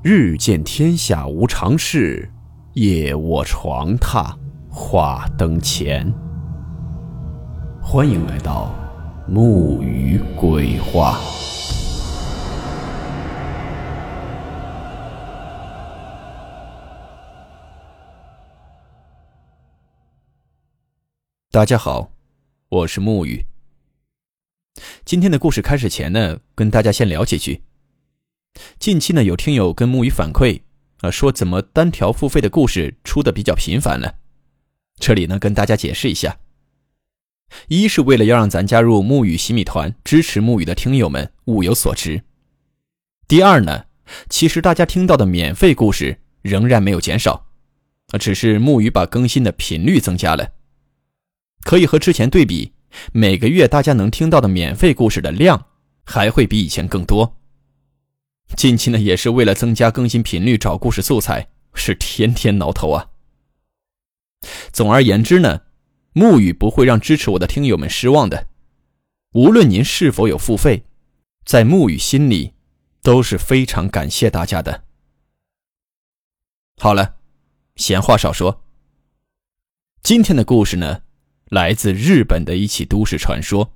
日见天下无常事，夜卧床榻话灯前。欢迎来到木鱼鬼话。大家好，我是木鱼。今天的故事开始前呢，跟大家先聊几句。近期呢，有听友跟木鱼反馈啊，说怎么单条付费的故事出的比较频繁了。这里呢，跟大家解释一下：一是为了要让咱加入木鱼洗米团支持木鱼的听友们物有所值；第二呢，其实大家听到的免费故事仍然没有减少，啊，只是木鱼把更新的频率增加了，可以和之前对比，每个月大家能听到的免费故事的量还会比以前更多。近期呢，也是为了增加更新频率，找故事素材是天天挠头啊。总而言之呢，木雨不会让支持我的听友们失望的。无论您是否有付费，在木雨心里都是非常感谢大家的。好了，闲话少说。今天的故事呢，来自日本的一起都市传说。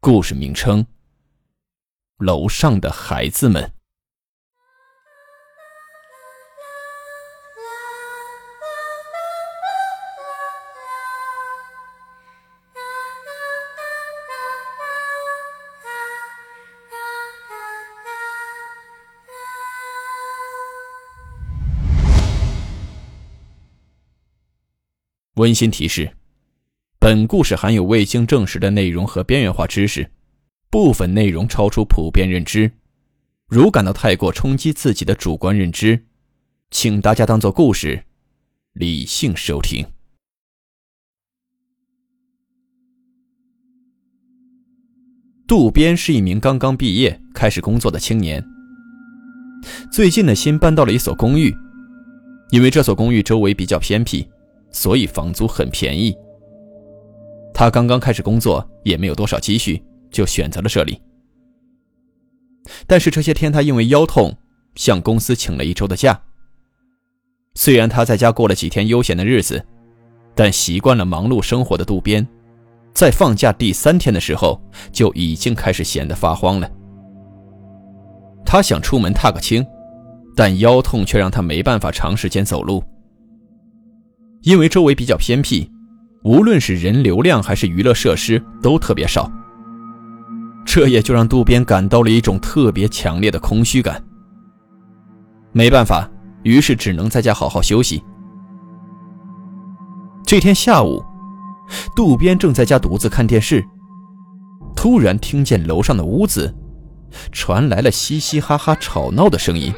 故事名称。楼上的孩子们。温馨提示：本故事含有未经证实的内容和边缘化知识。部分内容超出普遍认知，如感到太过冲击自己的主观认知，请大家当做故事，理性收听。渡边是一名刚刚毕业开始工作的青年，最近呢新搬到了一所公寓，因为这所公寓周围比较偏僻，所以房租很便宜。他刚刚开始工作，也没有多少积蓄。就选择了这里，但是这些天他因为腰痛，向公司请了一周的假。虽然他在家过了几天悠闲的日子，但习惯了忙碌生活的渡边，在放假第三天的时候就已经开始闲得发慌了。他想出门踏个青，但腰痛却让他没办法长时间走路，因为周围比较偏僻，无论是人流量还是娱乐设施都特别少。这也就让渡边感到了一种特别强烈的空虚感。没办法，于是只能在家好好休息。这天下午，渡边正在家独自看电视，突然听见楼上的屋子传来了嘻嘻哈哈吵闹的声音。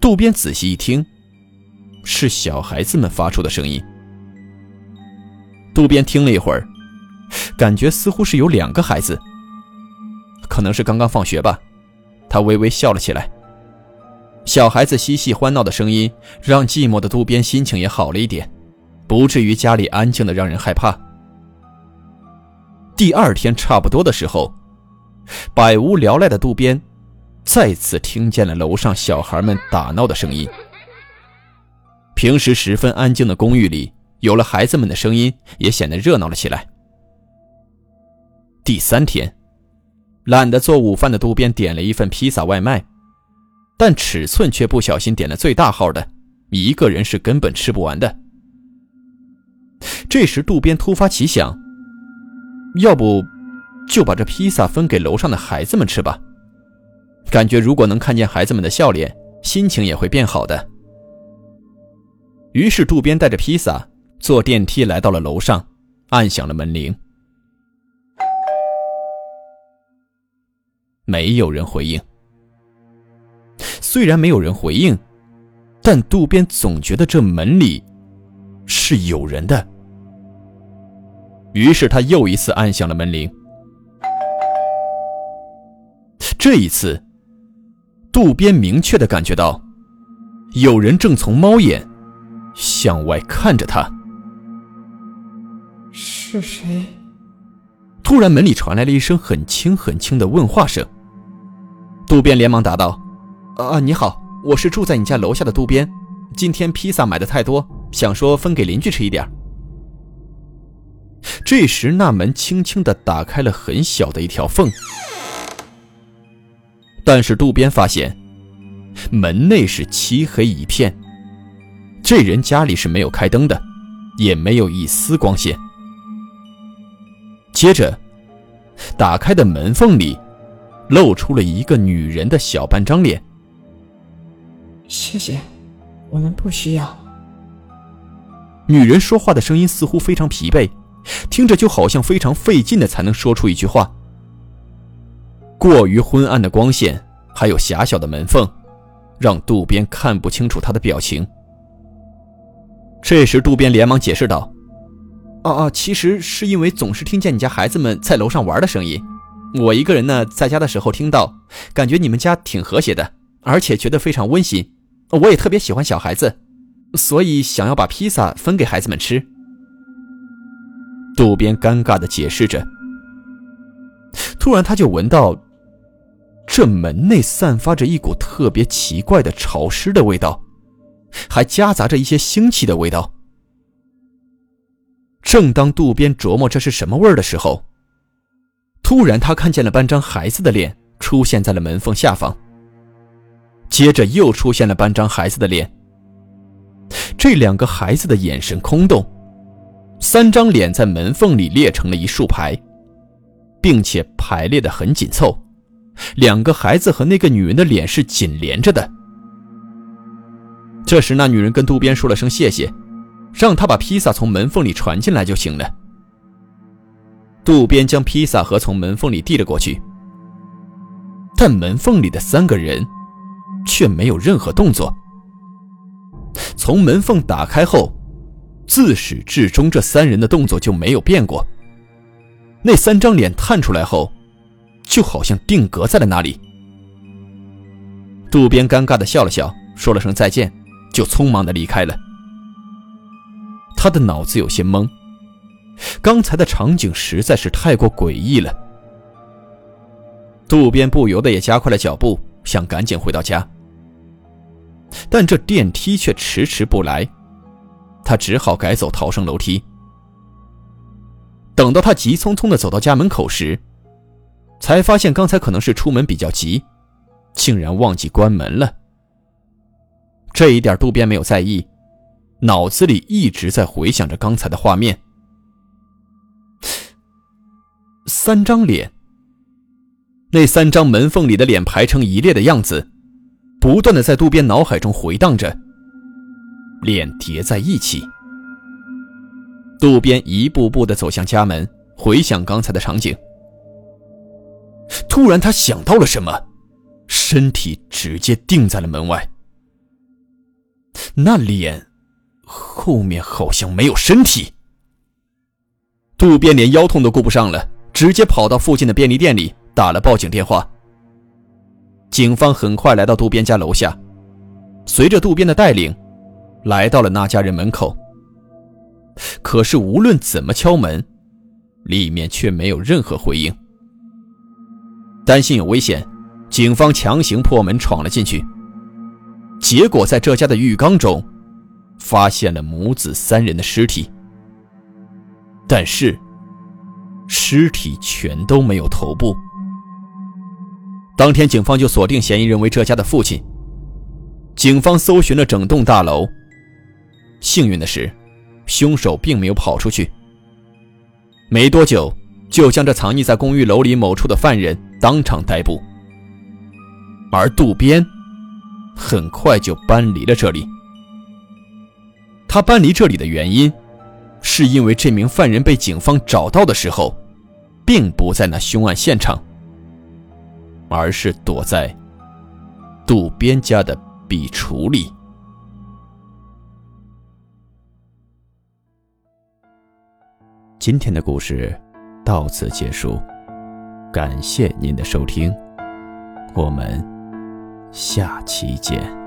渡边仔细一听，是小孩子们发出的声音。渡边听了一会儿。感觉似乎是有两个孩子，可能是刚刚放学吧。他微微笑了起来。小孩子嬉戏欢闹的声音让寂寞的渡边心情也好了一点，不至于家里安静的让人害怕。第二天差不多的时候，百无聊赖的渡边再次听见了楼上小孩们打闹的声音。平时十分安静的公寓里，有了孩子们的声音，也显得热闹了起来。第三天，懒得做午饭的渡边点了一份披萨外卖，但尺寸却不小心点了最大号的，一个人是根本吃不完的。这时，渡边突发奇想，要不就把这披萨分给楼上的孩子们吃吧？感觉如果能看见孩子们的笑脸，心情也会变好的。于是，渡边带着披萨坐电梯来到了楼上，按响了门铃。没有人回应。虽然没有人回应，但渡边总觉得这门里是有人的。于是他又一次按响了门铃。这一次，渡边明确的感觉到，有人正从猫眼向外看着他。是谁？突然，门里传来了一声很轻很轻的问话声。渡边连忙答道：“啊，你好，我是住在你家楼下的渡边。今天披萨买的太多，想说分给邻居吃一点。”这时，那门轻轻的打开了很小的一条缝，但是渡边发现门内是漆黑一片，这人家里是没有开灯的，也没有一丝光线。接着，打开的门缝里。露出了一个女人的小半张脸。谢谢，我们不需要。女人说话的声音似乎非常疲惫，听着就好像非常费劲的才能说出一句话。过于昏暗的光线，还有狭小的门缝，让渡边看不清楚她的表情。这时，渡边连忙解释道：“哦哦，其实是因为总是听见你家孩子们在楼上玩的声音。”我一个人呢，在家的时候听到，感觉你们家挺和谐的，而且觉得非常温馨。我也特别喜欢小孩子，所以想要把披萨分给孩子们吃。渡边尴尬的解释着，突然他就闻到，这门内散发着一股特别奇怪的潮湿的味道，还夹杂着一些腥气的味道。正当渡边琢磨这是什么味儿的时候，突然，他看见了半张孩子的脸出现在了门缝下方。接着又出现了半张孩子的脸。这两个孩子的眼神空洞，三张脸在门缝里列成了一竖排，并且排列的很紧凑。两个孩子和那个女人的脸是紧连着的。这时，那女人跟渡边说了声谢谢，让他把披萨从门缝里传进来就行了。渡边将披萨盒从门缝里递了过去，但门缝里的三个人却没有任何动作。从门缝打开后，自始至终这三人的动作就没有变过。那三张脸探出来后，就好像定格在了那里。渡边尴尬的笑了笑，说了声再见，就匆忙的离开了。他的脑子有些懵。刚才的场景实在是太过诡异了，渡边不由得也加快了脚步，想赶紧回到家。但这电梯却迟迟不来，他只好改走逃生楼梯。等到他急匆匆的走到家门口时，才发现刚才可能是出门比较急，竟然忘记关门了。这一点渡边没有在意，脑子里一直在回想着刚才的画面。三张脸，那三张门缝里的脸排成一列的样子，不断的在渡边脑海中回荡着。脸叠在一起，渡边一步步的走向家门，回想刚才的场景。突然，他想到了什么，身体直接定在了门外。那脸后面好像没有身体。渡边连腰痛都顾不上了。直接跑到附近的便利店里打了报警电话。警方很快来到渡边家楼下，随着渡边的带领，来到了那家人门口。可是无论怎么敲门，里面却没有任何回应。担心有危险，警方强行破门闯了进去。结果在这家的浴缸中，发现了母子三人的尸体。但是。尸体全都没有头部。当天，警方就锁定嫌疑人为这家的父亲。警方搜寻了整栋大楼，幸运的是，凶手并没有跑出去。没多久，就将这藏匿在公寓楼里某处的犯人当场逮捕。而渡边，很快就搬离了这里。他搬离这里的原因。是因为这名犯人被警方找到的时候，并不在那凶案现场，而是躲在渡边家的壁橱里。今天的故事到此结束，感谢您的收听，我们下期见。